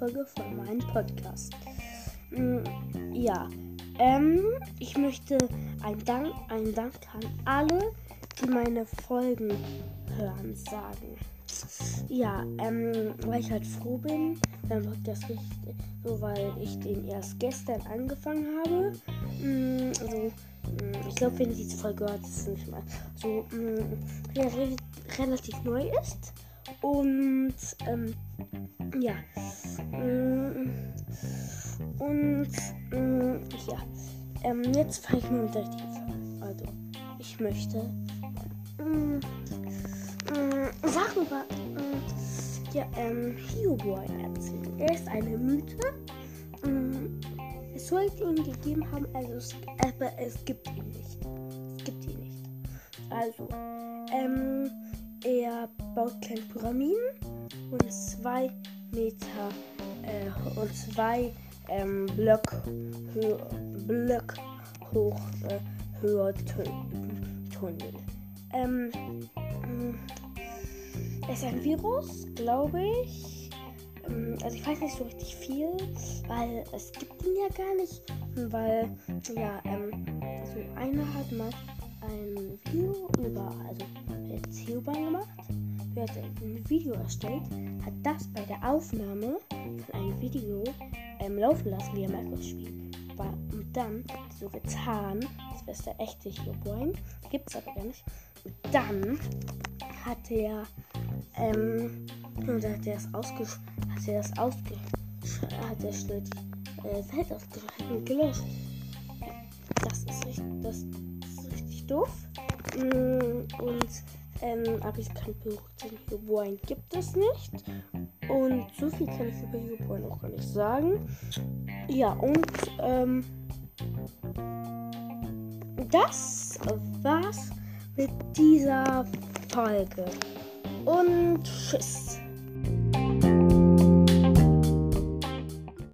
Folge von meinem Podcast. Mm, ja, ähm, ich möchte einen Dank, einen Dank an alle, die meine Folgen hören, sagen. Ja, ähm, weil ich halt froh bin, dann wird das richtig, so weil ich den erst gestern angefangen habe. Also, ich glaube, wenn ihr diese Folge hört, ist es nicht mal so mm, ja, re relativ neu ist. Und ähm, ja. Mm, und mm, ja. Ähm, jetzt fange ich mal mit der richtigen an. Also, ich möchte mm, mm, Sachen über mm, ja, ähm, Hioboy erzählen. Er ist eine Mythe. Mm, es sollte ihn gegeben haben, also es, aber es gibt ihn nicht. Es gibt ihn nicht. Also, ähm, baut kleine Pyramiden und zwei Meter äh, und zwei ähm, Block, hö Block hoch äh, höher Tunnel. Ähm, es ist ein Virus, glaube ich. Ähm, also ich weiß nicht so richtig viel, weil es gibt ihn ja gar nicht. Weil, ja, ähm, so einer hat mal ein Video über, also jetzt Theobahn gemacht. Er hat ein Video erstellt, hat das bei der Aufnahme von einem Video ähm, laufen lassen, wie er Minecraft spielt. Und dann so getan, als wäre es der echte Herobrine. Gibt es aber gar nicht. Und dann hat er, ähm, und hat er das ausgesch hat er das ausge hat er schnell die äh, Welt ausgeschaltet und gelöscht. Das ist richtig, das ist richtig doof. Mm, und ähm, aber ich kann beurteilen, Herobrine gibt es nicht. Und so viel kann ich über Herobrine auch gar nicht sagen. Ja, und ähm, das war's mit dieser Folge. Und tschüss.